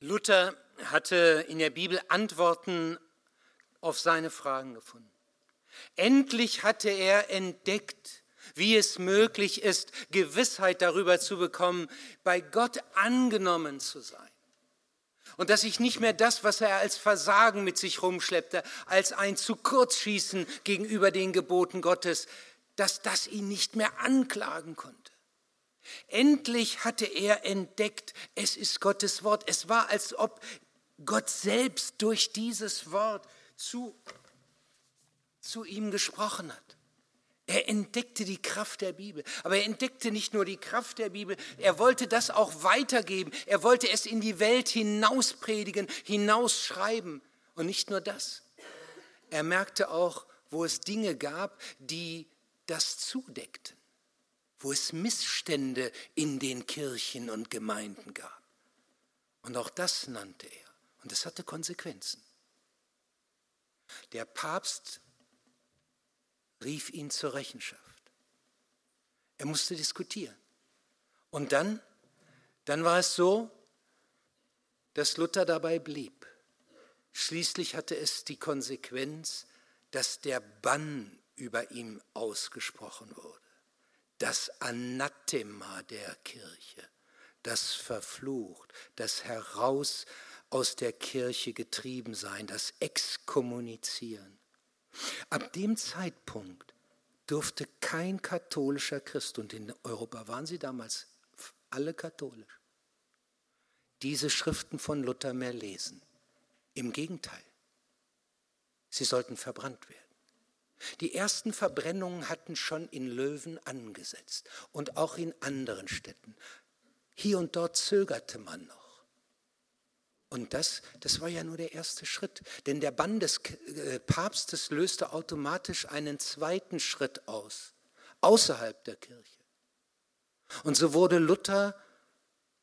Luther hatte in der Bibel Antworten auf seine Fragen gefunden. Endlich hatte er entdeckt, wie es möglich ist, Gewissheit darüber zu bekommen, bei Gott angenommen zu sein. Und dass ich nicht mehr das, was er als Versagen mit sich rumschleppte, als ein zu kurz schießen gegenüber den Geboten Gottes, dass das ihn nicht mehr anklagen konnte. Endlich hatte er entdeckt, es ist Gottes Wort. Es war, als ob Gott selbst durch dieses Wort zu, zu ihm gesprochen hat. Er entdeckte die Kraft der Bibel. Aber er entdeckte nicht nur die Kraft der Bibel, er wollte das auch weitergeben. Er wollte es in die Welt hinauspredigen, hinausschreiben. Und nicht nur das. Er merkte auch, wo es Dinge gab, die das zudeckten, wo es Missstände in den Kirchen und Gemeinden gab. Und auch das nannte er. Und es hatte Konsequenzen. Der Papst rief ihn zur Rechenschaft. Er musste diskutieren. Und dann, dann war es so, dass Luther dabei blieb. Schließlich hatte es die Konsequenz, dass der Bann über ihm ausgesprochen wurde. Das Anathema der Kirche, das verflucht, das heraus aus der Kirche getrieben sein, das Exkommunizieren. Ab dem Zeitpunkt durfte kein katholischer Christ, und in Europa waren sie damals alle katholisch, diese Schriften von Luther mehr lesen. Im Gegenteil, sie sollten verbrannt werden. Die ersten Verbrennungen hatten schon in Löwen angesetzt und auch in anderen Städten. Hier und dort zögerte man noch. Und das, das war ja nur der erste Schritt. Denn der Bann des äh, Papstes löste automatisch einen zweiten Schritt aus, außerhalb der Kirche. Und so wurde Luther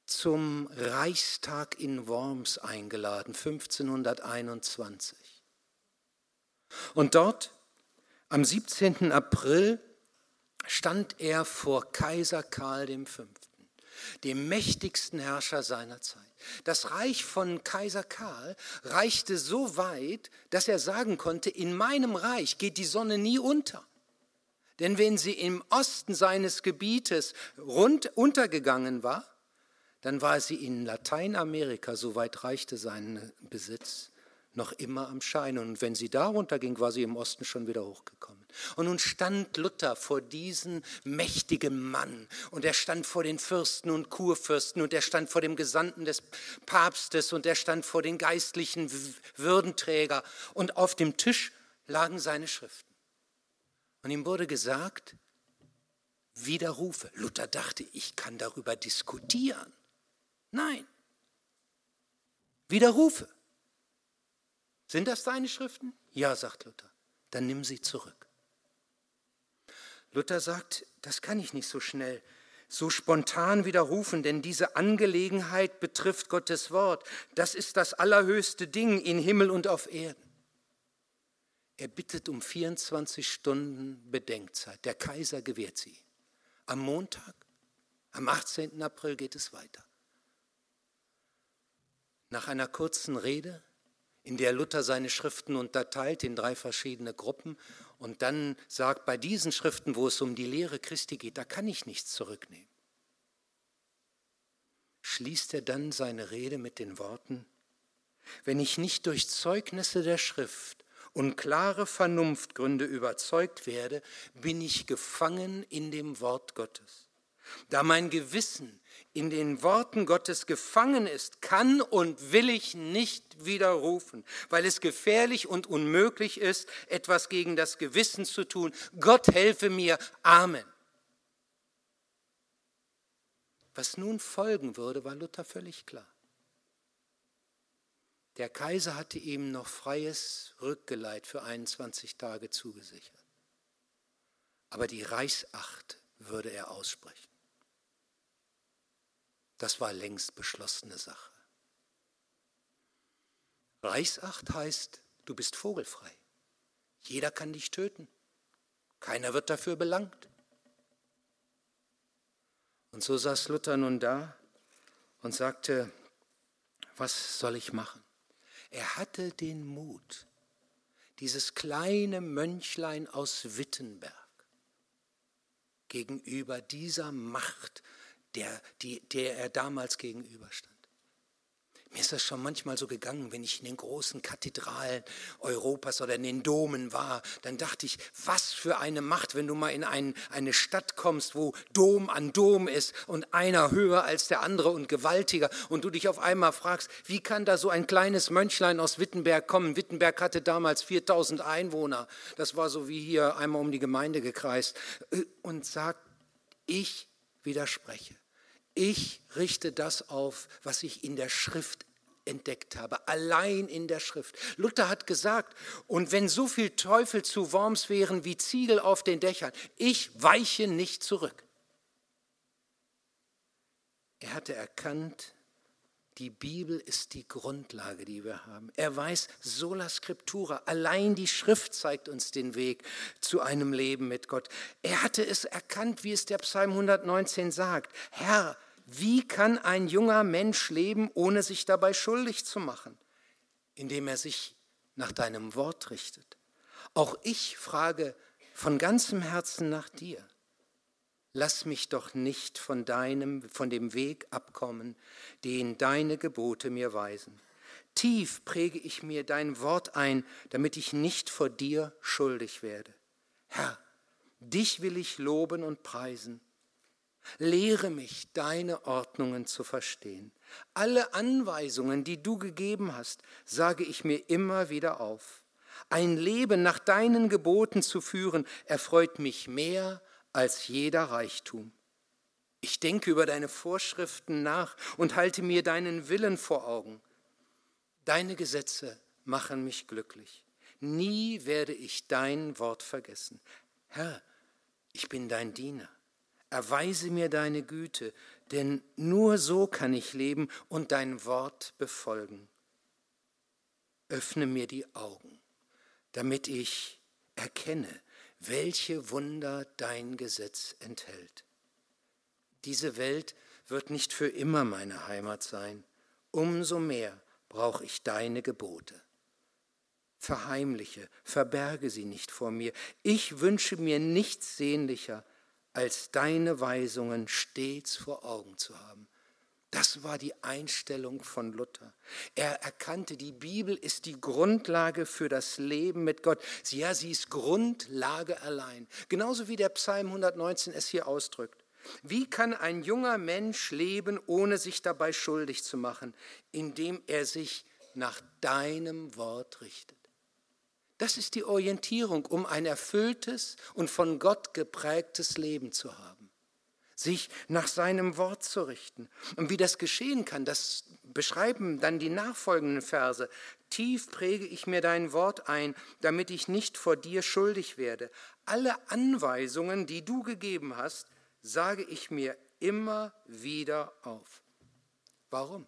zum Reichstag in Worms eingeladen, 1521. Und dort, am 17. April, stand er vor Kaiser Karl V dem mächtigsten Herrscher seiner Zeit. Das Reich von Kaiser Karl reichte so weit, dass er sagen konnte, in meinem Reich geht die Sonne nie unter. Denn wenn sie im Osten seines Gebietes rund untergegangen war, dann war sie in Lateinamerika, so weit reichte sein Besitz, noch immer am Scheinen. Und wenn sie darunter ging, war sie im Osten schon wieder hochgekommen. Und nun stand Luther vor diesem mächtigen Mann und er stand vor den Fürsten und Kurfürsten und er stand vor dem Gesandten des Papstes und er stand vor den geistlichen Würdenträger und auf dem Tisch lagen seine Schriften. Und ihm wurde gesagt, widerrufe. Luther dachte, ich kann darüber diskutieren. Nein, widerrufe. Sind das deine Schriften? Ja, sagt Luther. Dann nimm sie zurück. Luther sagt, das kann ich nicht so schnell, so spontan widerrufen, denn diese Angelegenheit betrifft Gottes Wort. Das ist das allerhöchste Ding in Himmel und auf Erden. Er bittet um 24 Stunden Bedenkzeit. Der Kaiser gewährt sie. Am Montag, am 18. April geht es weiter. Nach einer kurzen Rede in der Luther seine Schriften unterteilt in drei verschiedene Gruppen und dann sagt, bei diesen Schriften, wo es um die Lehre Christi geht, da kann ich nichts zurücknehmen. Schließt er dann seine Rede mit den Worten, wenn ich nicht durch Zeugnisse der Schrift und klare Vernunftgründe überzeugt werde, bin ich gefangen in dem Wort Gottes. Da mein Gewissen in den Worten Gottes gefangen ist, kann und will ich nicht widerrufen, weil es gefährlich und unmöglich ist, etwas gegen das Gewissen zu tun. Gott helfe mir. Amen. Was nun folgen würde, war Luther völlig klar. Der Kaiser hatte ihm noch freies Rückgeleit für 21 Tage zugesichert. Aber die Reichsacht würde er aussprechen. Das war längst beschlossene Sache. Reichsacht heißt, du bist vogelfrei. Jeder kann dich töten. Keiner wird dafür belangt. Und so saß Luther nun da und sagte, was soll ich machen? Er hatte den Mut, dieses kleine Mönchlein aus Wittenberg gegenüber dieser Macht, der, die, der er damals gegenüberstand. Mir ist das schon manchmal so gegangen, wenn ich in den großen Kathedralen Europas oder in den Domen war, dann dachte ich, was für eine Macht, wenn du mal in ein, eine Stadt kommst, wo Dom an Dom ist und einer höher als der andere und gewaltiger und du dich auf einmal fragst, wie kann da so ein kleines Mönchlein aus Wittenberg kommen? Wittenberg hatte damals 4000 Einwohner, das war so wie hier einmal um die Gemeinde gekreist äh, und sagt, ich widerspreche. Ich richte das auf, was ich in der Schrift entdeckt habe, allein in der Schrift. Luther hat gesagt, und wenn so viel Teufel zu Worms wären wie Ziegel auf den Dächern, ich weiche nicht zurück. Er hatte erkannt, die Bibel ist die Grundlage, die wir haben. Er weiß, sola scriptura, allein die Schrift zeigt uns den Weg zu einem Leben mit Gott. Er hatte es erkannt, wie es der Psalm 119 sagt. Herr, wie kann ein junger Mensch leben, ohne sich dabei schuldig zu machen? Indem er sich nach deinem Wort richtet. Auch ich frage von ganzem Herzen nach dir. Lass mich doch nicht von deinem, von dem Weg abkommen, den deine Gebote mir weisen. Tief präge ich mir dein Wort ein, damit ich nicht vor dir schuldig werde. Herr, dich will ich loben und preisen Lehre mich, deine Ordnungen zu verstehen. Alle Anweisungen, die du gegeben hast, sage ich mir immer wieder auf. Ein Leben nach deinen Geboten zu führen, erfreut mich mehr als jeder Reichtum. Ich denke über deine Vorschriften nach und halte mir deinen Willen vor Augen. Deine Gesetze machen mich glücklich. Nie werde ich dein Wort vergessen. Herr, ich bin dein Diener. Erweise mir deine Güte, denn nur so kann ich leben und dein Wort befolgen. Öffne mir die Augen, damit ich erkenne, welche Wunder dein Gesetz enthält. Diese Welt wird nicht für immer meine Heimat sein. Umso mehr brauche ich deine Gebote. Verheimliche, verberge sie nicht vor mir. Ich wünsche mir nichts sehnlicher, als deine Weisungen stets vor Augen zu haben. Das war die Einstellung von Luther. Er erkannte, die Bibel ist die Grundlage für das Leben mit Gott. Ja, sie ist Grundlage allein. Genauso wie der Psalm 119 es hier ausdrückt. Wie kann ein junger Mensch leben, ohne sich dabei schuldig zu machen, indem er sich nach deinem Wort richtet? Das ist die Orientierung, um ein erfülltes und von Gott geprägtes Leben zu haben. Sich nach seinem Wort zu richten. Und wie das geschehen kann, das beschreiben dann die nachfolgenden Verse. Tief präge ich mir dein Wort ein, damit ich nicht vor dir schuldig werde. Alle Anweisungen, die du gegeben hast, sage ich mir immer wieder auf. Warum?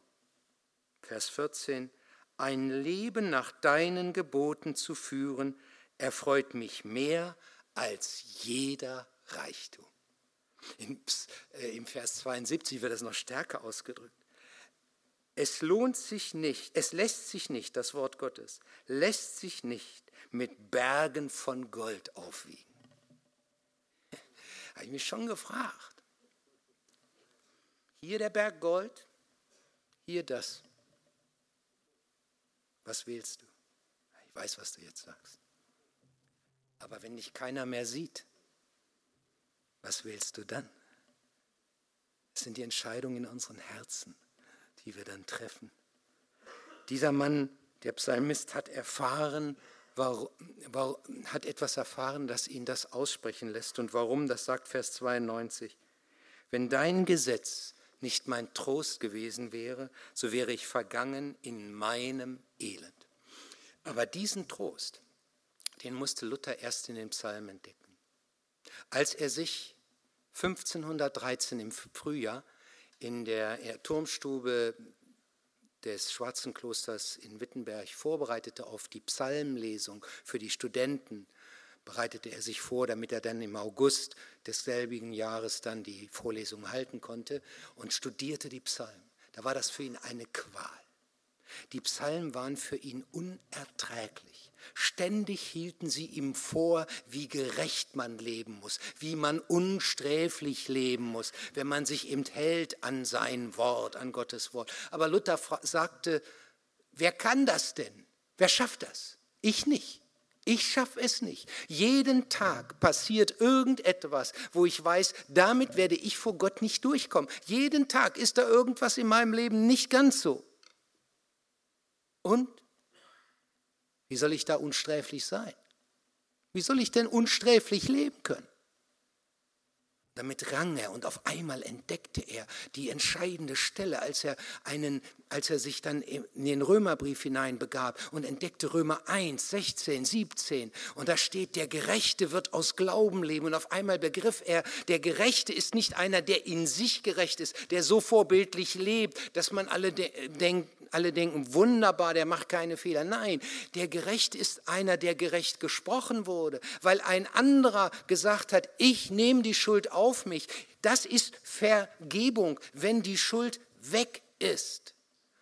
Vers 14 ein Leben nach deinen Geboten zu führen, erfreut mich mehr als jeder Reichtum. Im, äh, Im Vers 72 wird das noch stärker ausgedrückt. Es lohnt sich nicht, es lässt sich nicht, das Wort Gottes, lässt sich nicht mit Bergen von Gold aufwiegen. Habe ich mich schon gefragt. Hier der Berg Gold, hier das. Was wählst du? Ich weiß, was du jetzt sagst. Aber wenn dich keiner mehr sieht, was wählst du dann? Es sind die Entscheidungen in unseren Herzen, die wir dann treffen. Dieser Mann, der Psalmist, hat erfahren, war, war, hat etwas erfahren, das ihn das aussprechen lässt. Und warum, das sagt Vers 92. Wenn dein Gesetz nicht mein Trost gewesen wäre, so wäre ich vergangen in meinem Elend. Aber diesen Trost, den musste Luther erst in den Psalmen entdecken. Als er sich 1513 im Frühjahr in der Turmstube des Schwarzen Klosters in Wittenberg vorbereitete auf die Psalmlesung für die Studenten, bereitete er sich vor, damit er dann im August desselbigen Jahres dann die Vorlesung halten konnte und studierte die Psalmen. Da war das für ihn eine Qual. Die Psalmen waren für ihn unerträglich. Ständig hielten sie ihm vor, wie gerecht man leben muss, wie man unsträflich leben muss, wenn man sich eben hält an sein Wort, an Gottes Wort. Aber Luther sagte, wer kann das denn? Wer schafft das? Ich nicht. Ich schaffe es nicht. Jeden Tag passiert irgendetwas, wo ich weiß, damit werde ich vor Gott nicht durchkommen. Jeden Tag ist da irgendwas in meinem Leben nicht ganz so. Und wie soll ich da unsträflich sein? Wie soll ich denn unsträflich leben können? Damit rang er und auf einmal entdeckte er die entscheidende Stelle, als er, einen, als er sich dann in den Römerbrief hineinbegab und entdeckte Römer 1, 16, 17. Und da steht, der Gerechte wird aus Glauben leben. Und auf einmal begriff er, der Gerechte ist nicht einer, der in sich gerecht ist, der so vorbildlich lebt, dass man alle de denkt, alle denken, wunderbar, der macht keine Fehler. Nein, der Gerecht ist einer, der gerecht gesprochen wurde, weil ein anderer gesagt hat, ich nehme die Schuld auf mich. Das ist Vergebung, wenn die Schuld weg ist.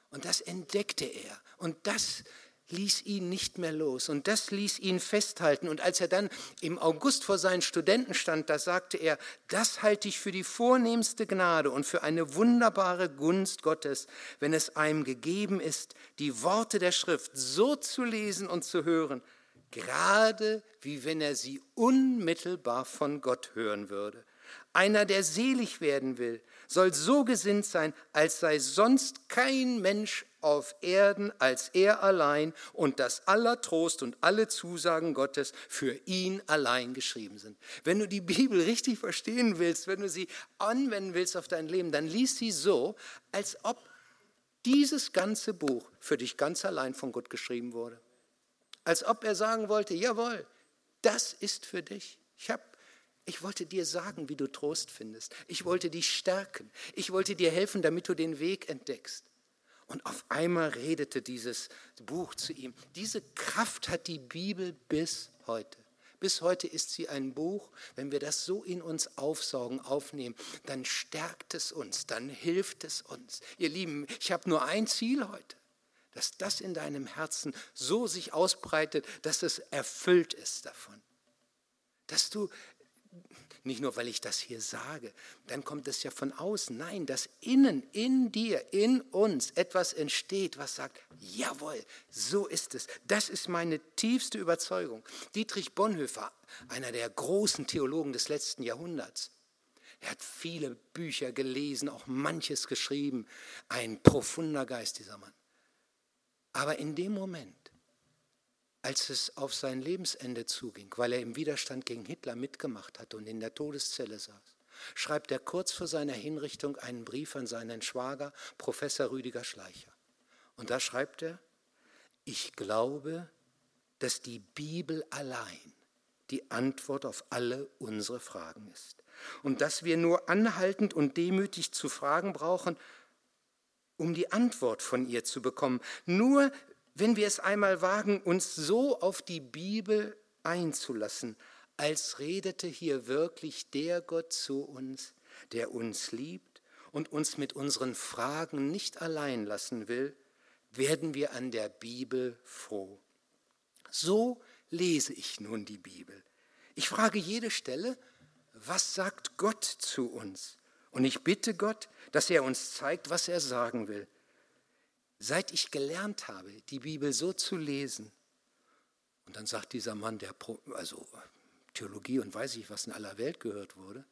Und das entdeckte er. Und das ließ ihn nicht mehr los und das ließ ihn festhalten. Und als er dann im August vor seinen Studenten stand, da sagte er, das halte ich für die vornehmste Gnade und für eine wunderbare Gunst Gottes, wenn es einem gegeben ist, die Worte der Schrift so zu lesen und zu hören, gerade wie wenn er sie unmittelbar von Gott hören würde. Einer, der selig werden will, soll so gesinnt sein, als sei sonst kein Mensch auf Erden als er allein und dass aller Trost und alle Zusagen Gottes für ihn allein geschrieben sind. Wenn du die Bibel richtig verstehen willst, wenn du sie anwenden willst auf dein Leben, dann lies sie so, als ob dieses ganze Buch für dich ganz allein von Gott geschrieben wurde. Als ob er sagen wollte, jawohl, das ist für dich. Ich habe ich wollte dir sagen, wie du Trost findest. Ich wollte dich stärken. Ich wollte dir helfen, damit du den Weg entdeckst. Und auf einmal redete dieses Buch zu ihm. Diese Kraft hat die Bibel bis heute. Bis heute ist sie ein Buch, wenn wir das so in uns aufsaugen, aufnehmen, dann stärkt es uns, dann hilft es uns. Ihr Lieben, ich habe nur ein Ziel heute, dass das in deinem Herzen so sich ausbreitet, dass es erfüllt ist davon. Dass du nicht nur, weil ich das hier sage, dann kommt es ja von außen. Nein, dass innen, in dir, in uns etwas entsteht, was sagt, jawohl, so ist es. Das ist meine tiefste Überzeugung. Dietrich Bonhoeffer, einer der großen Theologen des letzten Jahrhunderts, er hat viele Bücher gelesen, auch manches geschrieben. Ein profunder Geist, dieser Mann. Aber in dem Moment, als es auf sein Lebensende zuging, weil er im Widerstand gegen Hitler mitgemacht hatte und in der Todeszelle saß, schreibt er kurz vor seiner Hinrichtung einen Brief an seinen Schwager, Professor Rüdiger Schleicher. Und da schreibt er, ich glaube, dass die Bibel allein die Antwort auf alle unsere Fragen ist. Und dass wir nur anhaltend und demütig zu fragen brauchen, um die Antwort von ihr zu bekommen. Nur wenn wir es einmal wagen, uns so auf die Bibel einzulassen, als redete hier wirklich der Gott zu uns, der uns liebt und uns mit unseren Fragen nicht allein lassen will, werden wir an der Bibel froh. So lese ich nun die Bibel. Ich frage jede Stelle, was sagt Gott zu uns? Und ich bitte Gott, dass er uns zeigt, was er sagen will. Seit ich gelernt habe, die Bibel so zu lesen, und dann sagt dieser Mann, der also Theologie und weiß ich was in aller Welt gehört wurde,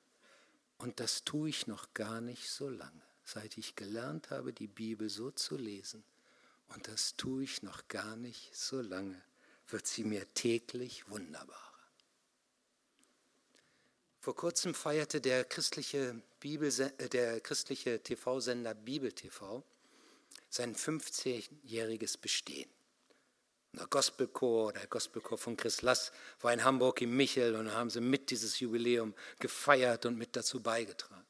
und das tue ich noch gar nicht so lange, seit ich gelernt habe, die Bibel so zu lesen, und das tue ich noch gar nicht so lange, wird sie mir täglich wunderbarer. Vor kurzem feierte der christliche, Bibel, äh, der christliche TV-Sender Bibel TV sein 15-jähriges Bestehen. Der Gospelchor, der Gospelchor von Chris Lass war in Hamburg im Michel und haben sie mit dieses Jubiläum gefeiert und mit dazu beigetragen.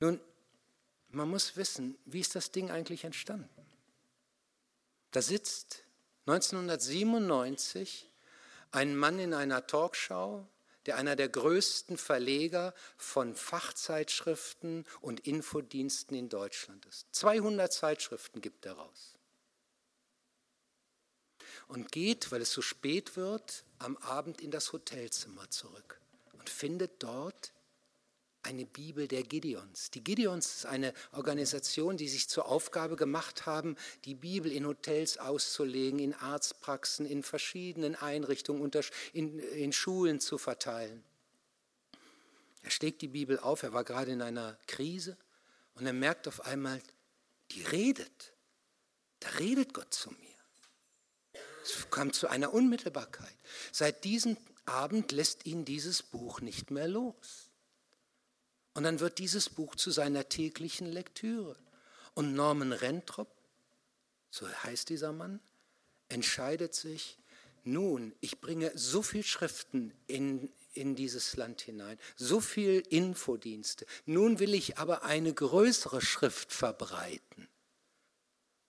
Nun, man muss wissen, wie ist das Ding eigentlich entstanden? Da sitzt 1997 ein Mann in einer Talkshow, der einer der größten Verleger von Fachzeitschriften und Infodiensten in Deutschland ist. 200 Zeitschriften gibt er raus. Und geht, weil es so spät wird, am Abend in das Hotelzimmer zurück und findet dort eine Bibel der Gideons. Die Gideons ist eine Organisation, die sich zur Aufgabe gemacht haben, die Bibel in Hotels auszulegen, in Arztpraxen, in verschiedenen Einrichtungen, in, in Schulen zu verteilen. Er schlägt die Bibel auf, er war gerade in einer Krise und er merkt auf einmal, die redet. Da redet Gott zu mir. Es kam zu einer Unmittelbarkeit. Seit diesem Abend lässt ihn dieses Buch nicht mehr los. Und dann wird dieses Buch zu seiner täglichen Lektüre. Und Norman Rentrop, so heißt dieser Mann, entscheidet sich, nun, ich bringe so viel Schriften in, in dieses Land hinein, so viel Infodienste, nun will ich aber eine größere Schrift verbreiten.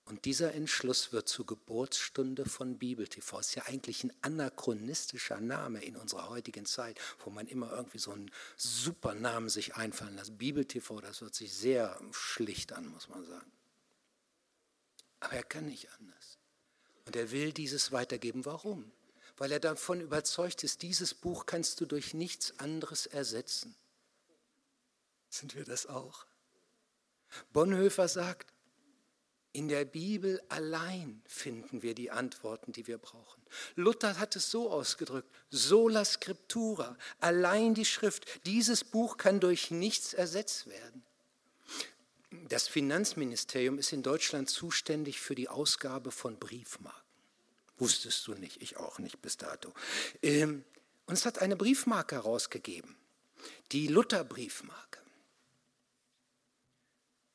Und dieser Entschluss wird zur Geburtsstunde von Bibel TV. Ist ja eigentlich ein anachronistischer Name in unserer heutigen Zeit, wo man immer irgendwie so einen super Namen sich einfallen lässt. Bibel TV, das hört sich sehr schlicht an, muss man sagen. Aber er kann nicht anders. Und er will dieses weitergeben. Warum? Weil er davon überzeugt ist, dieses Buch kannst du durch nichts anderes ersetzen. Sind wir das auch? Bonhoeffer sagt, in der Bibel allein finden wir die Antworten, die wir brauchen. Luther hat es so ausgedrückt, sola scriptura, allein die Schrift. Dieses Buch kann durch nichts ersetzt werden. Das Finanzministerium ist in Deutschland zuständig für die Ausgabe von Briefmarken. Wusstest du nicht, ich auch nicht bis dato. Ähm, und es hat eine Briefmarke herausgegeben, die Luther-Briefmarke.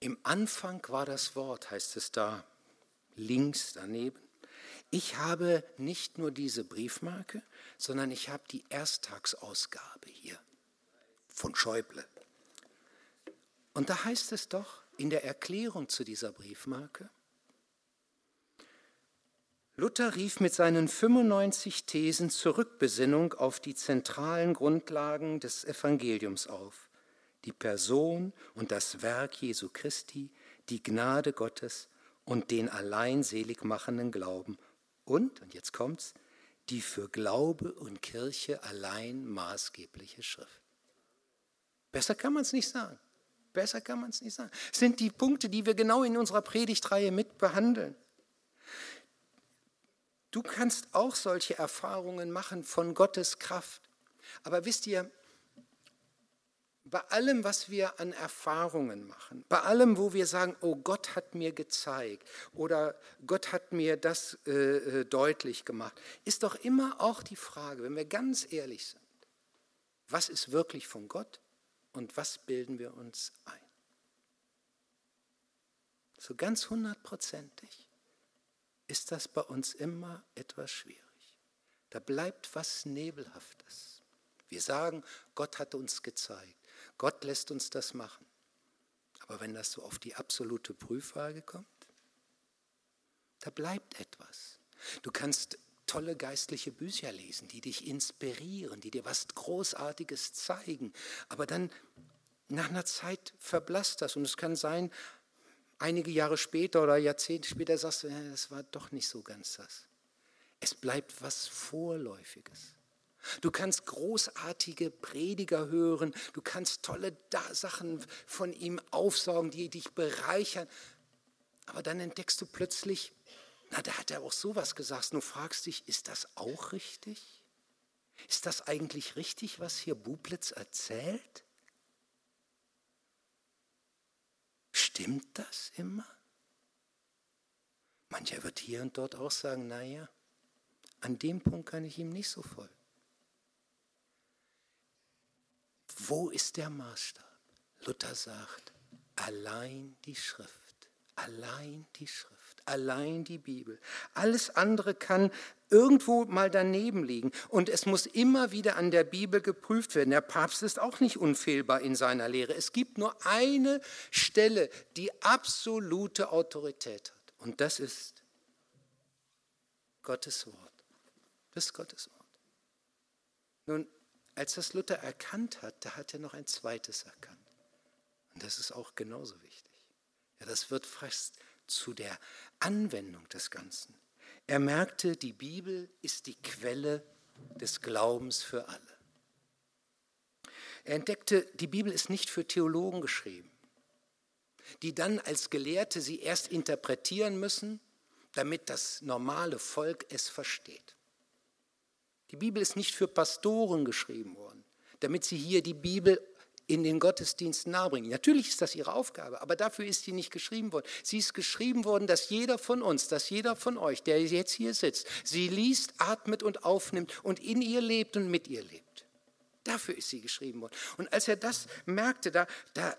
Im Anfang war das Wort, heißt es da links daneben. Ich habe nicht nur diese Briefmarke, sondern ich habe die Ersttagsausgabe hier von Schäuble. Und da heißt es doch in der Erklärung zu dieser Briefmarke, Luther rief mit seinen 95 Thesen zur Rückbesinnung auf die zentralen Grundlagen des Evangeliums auf die Person und das Werk Jesu Christi, die Gnade Gottes und den allein selig machenden Glauben und, und jetzt kommt's, die für Glaube und Kirche allein maßgebliche Schrift. Besser kann man es nicht sagen. Besser kann man es nicht sagen. Das sind die Punkte, die wir genau in unserer Predigtreihe mit behandeln. Du kannst auch solche Erfahrungen machen von Gottes Kraft. Aber wisst ihr, bei allem, was wir an Erfahrungen machen, bei allem, wo wir sagen, oh Gott hat mir gezeigt oder Gott hat mir das äh, äh, deutlich gemacht, ist doch immer auch die Frage, wenn wir ganz ehrlich sind, was ist wirklich von Gott und was bilden wir uns ein? So ganz hundertprozentig ist das bei uns immer etwas schwierig. Da bleibt was Nebelhaftes. Wir sagen, Gott hat uns gezeigt. Gott lässt uns das machen. Aber wenn das so auf die absolute Prüffrage kommt, da bleibt etwas. Du kannst tolle geistliche Bücher lesen, die dich inspirieren, die dir was Großartiges zeigen. Aber dann nach einer Zeit verblasst das und es kann sein, einige Jahre später oder Jahrzehnte später sagst du, ja, das war doch nicht so ganz das. Es bleibt was Vorläufiges. Du kannst großartige Prediger hören, du kannst tolle Sachen von ihm aufsaugen, die dich bereichern. Aber dann entdeckst du plötzlich, na, da hat er auch sowas gesagt. Du fragst dich, ist das auch richtig? Ist das eigentlich richtig, was hier Bublitz erzählt? Stimmt das immer? Mancher wird hier und dort auch sagen, naja, an dem Punkt kann ich ihm nicht so folgen. Wo ist der Maßstab? Luther sagt, allein die Schrift, allein die Schrift, allein die Bibel. Alles andere kann irgendwo mal daneben liegen. Und es muss immer wieder an der Bibel geprüft werden. Der Papst ist auch nicht unfehlbar in seiner Lehre. Es gibt nur eine Stelle, die absolute Autorität hat. Und das ist Gottes Wort. Das ist Gottes Wort. Nun, als das Luther erkannt hat, da hat er noch ein zweites erkannt. Und das ist auch genauso wichtig. Ja, das wird fast zu der Anwendung des Ganzen. Er merkte, die Bibel ist die Quelle des Glaubens für alle. Er entdeckte, die Bibel ist nicht für Theologen geschrieben, die dann als Gelehrte sie erst interpretieren müssen, damit das normale Volk es versteht. Die Bibel ist nicht für Pastoren geschrieben worden, damit sie hier die Bibel in den Gottesdiensten nahebringen. Natürlich ist das ihre Aufgabe, aber dafür ist sie nicht geschrieben worden. Sie ist geschrieben worden, dass jeder von uns, dass jeder von euch, der jetzt hier sitzt, sie liest, atmet und aufnimmt und in ihr lebt und mit ihr lebt. Dafür ist sie geschrieben worden. Und als er das merkte, da, da,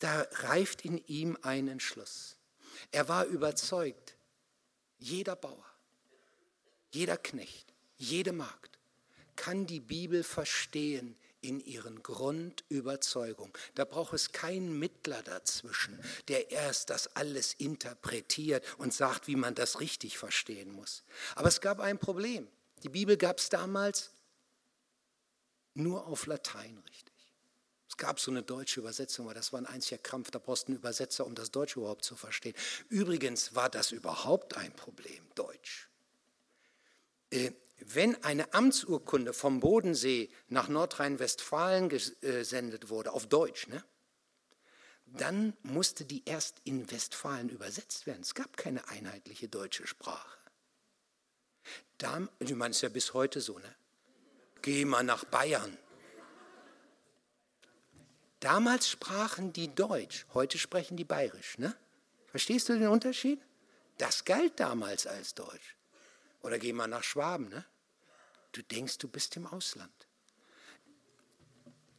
da reift in ihm ein Entschluss. Er war überzeugt, jeder Bauer, jeder Knecht, jede Magd kann die Bibel verstehen in ihren Grundüberzeugungen. Da braucht es keinen Mittler dazwischen, der erst das alles interpretiert und sagt, wie man das richtig verstehen muss. Aber es gab ein Problem. Die Bibel gab es damals nur auf Latein richtig. Es gab so eine deutsche Übersetzung, aber das war ein einziger Krampf. Da brauchst du einen Übersetzer, um das Deutsche überhaupt zu verstehen. Übrigens war das überhaupt ein Problem, Deutsch. Äh, wenn eine Amtsurkunde vom Bodensee nach Nordrhein-Westfalen gesendet wurde, auf Deutsch, ne, dann musste die erst in Westfalen übersetzt werden. Es gab keine einheitliche deutsche Sprache. Da, ich meine, es ist ja bis heute so, ne? Geh mal nach Bayern. Damals sprachen die Deutsch, heute sprechen die Bayerisch, ne? Verstehst du den Unterschied? Das galt damals als Deutsch. Oder geh mal nach Schwaben, ne? Du denkst, du bist im Ausland.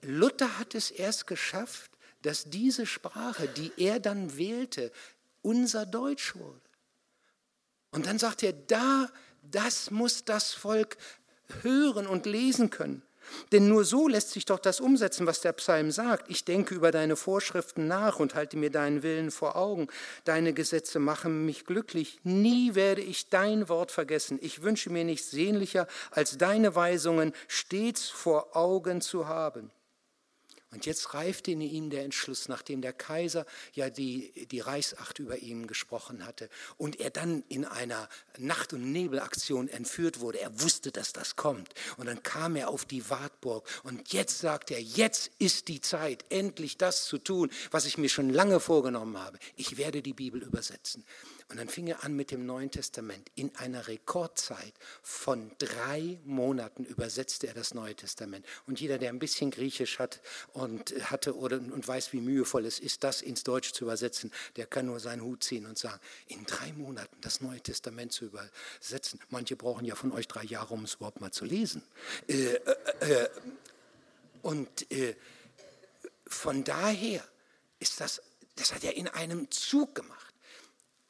Luther hat es erst geschafft, dass diese Sprache, die er dann wählte, unser Deutsch wurde. Und dann sagt er, da, das muss das Volk hören und lesen können. Denn nur so lässt sich doch das umsetzen, was der Psalm sagt. Ich denke über deine Vorschriften nach und halte mir deinen Willen vor Augen. Deine Gesetze machen mich glücklich. Nie werde ich dein Wort vergessen. Ich wünsche mir nichts sehnlicher, als deine Weisungen stets vor Augen zu haben. Und jetzt reifte in ihm der Entschluss, nachdem der Kaiser ja die, die Reichsacht über ihn gesprochen hatte und er dann in einer Nacht- und Nebelaktion entführt wurde. Er wusste, dass das kommt. Und dann kam er auf die Wartburg und jetzt sagt er, jetzt ist die Zeit, endlich das zu tun, was ich mir schon lange vorgenommen habe. Ich werde die Bibel übersetzen. Und dann fing er an mit dem Neuen Testament. In einer Rekordzeit von drei Monaten übersetzte er das Neue Testament. Und jeder, der ein bisschen Griechisch hat und hatte oder, und weiß, wie mühevoll es ist, das ins Deutsche zu übersetzen, der kann nur seinen Hut ziehen und sagen, in drei Monaten das Neue Testament zu übersetzen. Manche brauchen ja von euch drei Jahre, um es überhaupt mal zu lesen. Äh, äh, äh, und äh, von daher ist das, das hat er in einem Zug gemacht.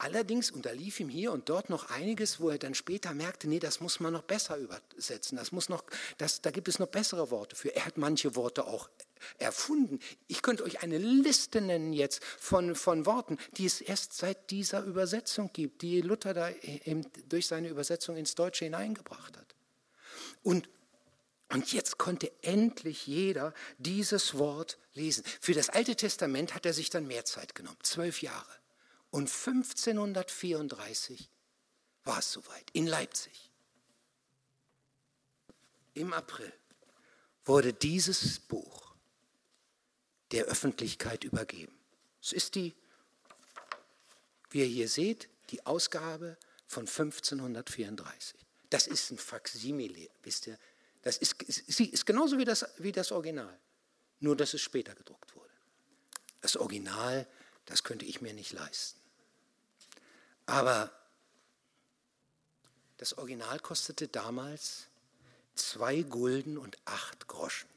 Allerdings unterlief ihm hier und dort noch einiges, wo er dann später merkte, nee, das muss man noch besser übersetzen. Das muss noch, das, da gibt es noch bessere Worte für. Er hat manche Worte auch erfunden. Ich könnte euch eine Liste nennen jetzt von, von Worten, die es erst seit dieser Übersetzung gibt, die Luther da durch seine Übersetzung ins Deutsche hineingebracht hat. Und und jetzt konnte endlich jeder dieses Wort lesen. Für das Alte Testament hat er sich dann mehr Zeit genommen, zwölf Jahre. Und 1534 war es soweit, in Leipzig. Im April wurde dieses Buch der Öffentlichkeit übergeben. Es ist die, wie ihr hier seht, die Ausgabe von 1534. Das ist ein Faksimile, wisst ihr? Das ist, sie ist genauso wie das, wie das Original, nur dass es später gedruckt wurde. Das Original, das könnte ich mir nicht leisten. Aber das Original kostete damals zwei Gulden und acht Groschen.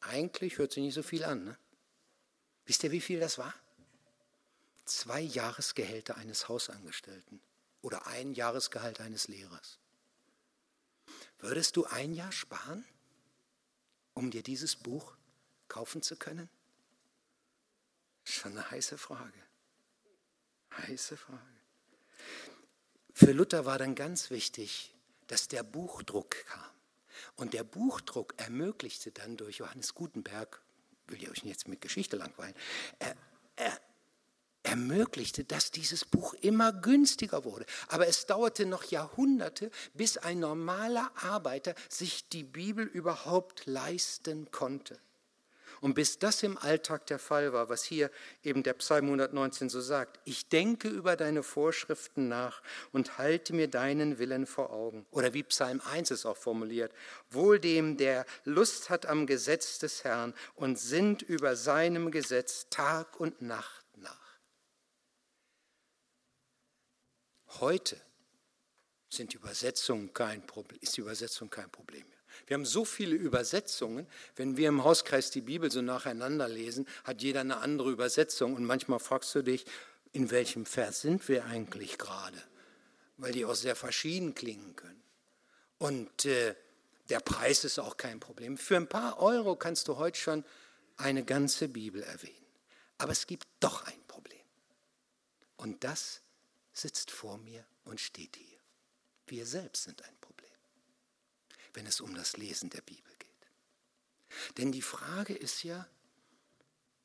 Eigentlich hört sich nicht so viel an. Ne? Wisst ihr, wie viel das war? Zwei Jahresgehälter eines Hausangestellten oder ein Jahresgehalt eines Lehrers. Würdest du ein Jahr sparen, um dir dieses Buch kaufen zu können? Schon eine heiße Frage. Heiße Frage. Für Luther war dann ganz wichtig, dass der Buchdruck kam. Und der Buchdruck ermöglichte dann durch Johannes Gutenberg, will ich euch jetzt mit Geschichte langweilen, er, er ermöglichte, dass dieses Buch immer günstiger wurde. Aber es dauerte noch Jahrhunderte, bis ein normaler Arbeiter sich die Bibel überhaupt leisten konnte. Und bis das im Alltag der Fall war, was hier eben der Psalm 119 so sagt, ich denke über deine Vorschriften nach und halte mir deinen Willen vor Augen. Oder wie Psalm 1 es auch formuliert, wohl dem, der Lust hat am Gesetz des Herrn und sinnt über seinem Gesetz Tag und Nacht nach. Heute sind Übersetzungen kein Problem, ist die Übersetzung kein Problem mehr. Wir haben so viele Übersetzungen. Wenn wir im Hauskreis die Bibel so nacheinander lesen, hat jeder eine andere Übersetzung. Und manchmal fragst du dich, in welchem Vers sind wir eigentlich gerade? Weil die auch sehr verschieden klingen können. Und äh, der Preis ist auch kein Problem. Für ein paar Euro kannst du heute schon eine ganze Bibel erwähnen. Aber es gibt doch ein Problem. Und das sitzt vor mir und steht hier. Wir selbst sind ein wenn es um das Lesen der Bibel geht. Denn die Frage ist ja,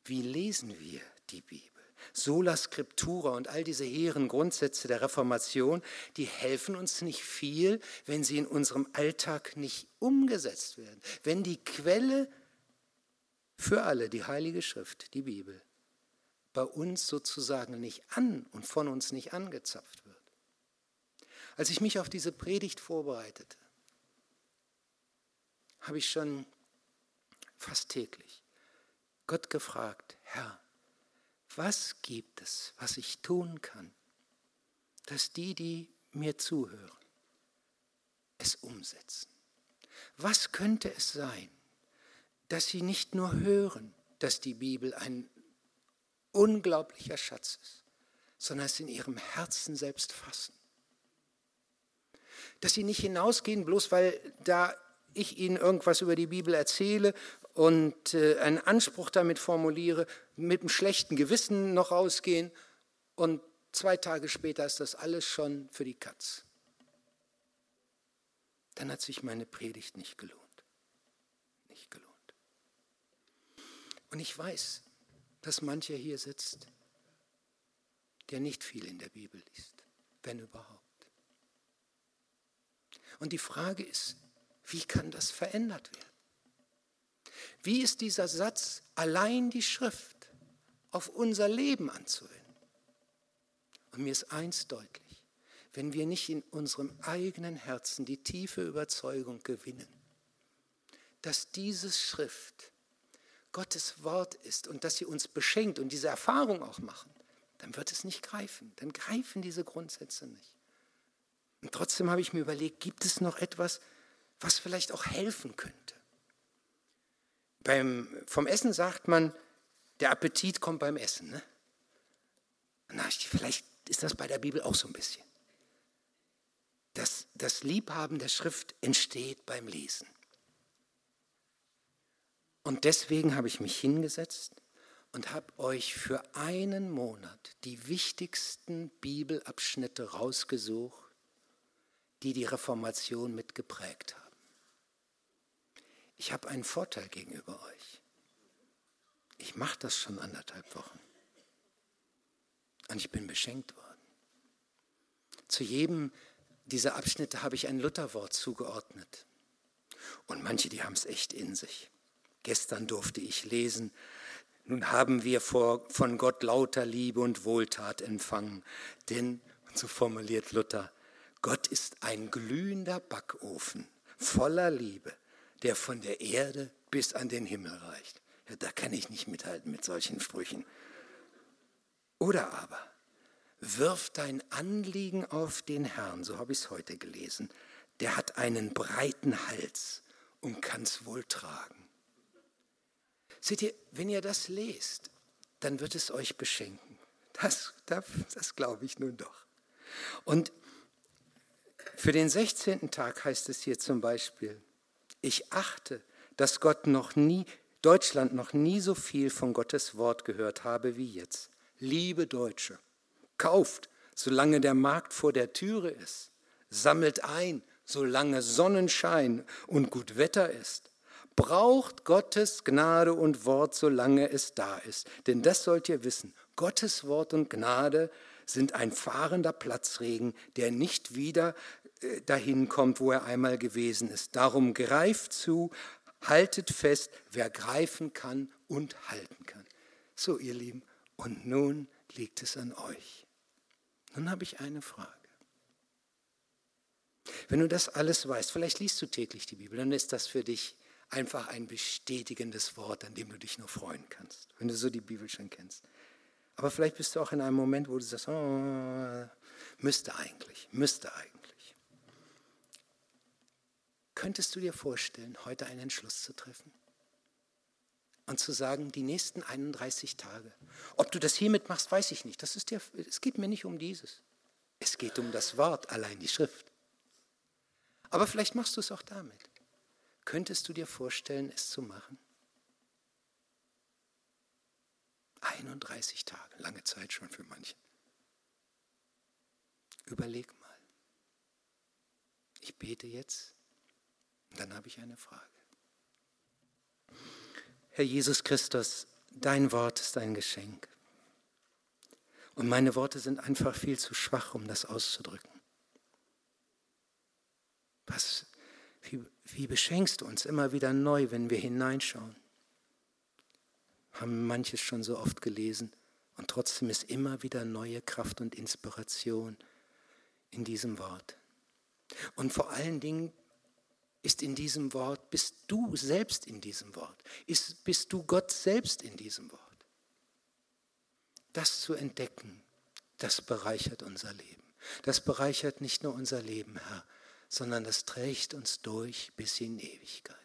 wie lesen wir die Bibel? Sola Scriptura und all diese hehren Grundsätze der Reformation, die helfen uns nicht viel, wenn sie in unserem Alltag nicht umgesetzt werden. Wenn die Quelle für alle, die Heilige Schrift, die Bibel, bei uns sozusagen nicht an und von uns nicht angezapft wird. Als ich mich auf diese Predigt vorbereitete, habe ich schon fast täglich Gott gefragt, Herr, was gibt es, was ich tun kann, dass die, die mir zuhören, es umsetzen? Was könnte es sein, dass sie nicht nur hören, dass die Bibel ein unglaublicher Schatz ist, sondern es in ihrem Herzen selbst fassen? Dass sie nicht hinausgehen, bloß weil da ich Ihnen irgendwas über die Bibel erzähle und äh, einen Anspruch damit formuliere, mit einem schlechten Gewissen noch rausgehen und zwei Tage später ist das alles schon für die Katz. Dann hat sich meine Predigt nicht gelohnt. Nicht gelohnt. Und ich weiß, dass mancher hier sitzt, der nicht viel in der Bibel liest, wenn überhaupt. Und die Frage ist, wie kann das verändert werden? Wie ist dieser Satz, allein die Schrift auf unser Leben anzuwenden? Und mir ist eins deutlich, wenn wir nicht in unserem eigenen Herzen die tiefe Überzeugung gewinnen, dass diese Schrift Gottes Wort ist und dass sie uns beschenkt und diese Erfahrung auch machen, dann wird es nicht greifen. Dann greifen diese Grundsätze nicht. Und trotzdem habe ich mir überlegt, gibt es noch etwas, was vielleicht auch helfen könnte. Beim, vom Essen sagt man, der Appetit kommt beim Essen. Ne? Na, vielleicht ist das bei der Bibel auch so ein bisschen. Das, das Liebhaben der Schrift entsteht beim Lesen. Und deswegen habe ich mich hingesetzt und habe euch für einen Monat die wichtigsten Bibelabschnitte rausgesucht, die die Reformation mitgeprägt haben ich habe einen Vorteil gegenüber euch. Ich mache das schon anderthalb Wochen. Und ich bin beschenkt worden. Zu jedem dieser Abschnitte habe ich ein Lutherwort zugeordnet. Und manche, die haben es echt in sich. Gestern durfte ich lesen, nun haben wir vor, von Gott lauter Liebe und Wohltat empfangen. Denn, so formuliert Luther, Gott ist ein glühender Backofen voller Liebe der von der Erde bis an den Himmel reicht. Ja, da kann ich nicht mithalten mit solchen Sprüchen. Oder aber, wirf dein Anliegen auf den Herrn, so habe ich es heute gelesen. Der hat einen breiten Hals und kann es wohl tragen. Seht ihr, wenn ihr das lest, dann wird es euch beschenken. Das, das, das glaube ich nun doch. Und für den 16. Tag heißt es hier zum Beispiel, ich achte, dass Gott noch nie, Deutschland noch nie so viel von Gottes Wort gehört habe wie jetzt. Liebe Deutsche, kauft, solange der Markt vor der Türe ist. Sammelt ein, solange Sonnenschein und gut Wetter ist. Braucht Gottes Gnade und Wort, solange es da ist. Denn das sollt ihr wissen. Gottes Wort und Gnade sind ein fahrender Platzregen, der nicht wieder dahin kommt, wo er einmal gewesen ist. Darum greift zu, haltet fest, wer greifen kann und halten kann. So, ihr Lieben, und nun liegt es an euch. Nun habe ich eine Frage. Wenn du das alles weißt, vielleicht liest du täglich die Bibel, dann ist das für dich einfach ein bestätigendes Wort, an dem du dich nur freuen kannst, wenn du so die Bibel schon kennst. Aber vielleicht bist du auch in einem Moment, wo du sagst, oh, müsste eigentlich, müsste eigentlich. Könntest du dir vorstellen, heute einen Entschluss zu treffen? Und zu sagen, die nächsten 31 Tage. Ob du das hiermit machst, weiß ich nicht. Das ist der, es geht mir nicht um dieses. Es geht um das Wort, allein die Schrift. Aber vielleicht machst du es auch damit. Könntest du dir vorstellen, es zu machen? 31 Tage, lange Zeit schon für manche. Überleg mal. Ich bete jetzt dann habe ich eine Frage. Herr Jesus Christus, dein Wort ist ein Geschenk. Und meine Worte sind einfach viel zu schwach, um das auszudrücken. Was, wie, wie beschenkst du uns immer wieder neu, wenn wir hineinschauen? Haben manches schon so oft gelesen und trotzdem ist immer wieder neue Kraft und Inspiration in diesem Wort. Und vor allen Dingen ist in diesem Wort, bist du selbst in diesem Wort, ist, bist du Gott selbst in diesem Wort. Das zu entdecken, das bereichert unser Leben. Das bereichert nicht nur unser Leben, Herr, sondern das trägt uns durch bis in Ewigkeit.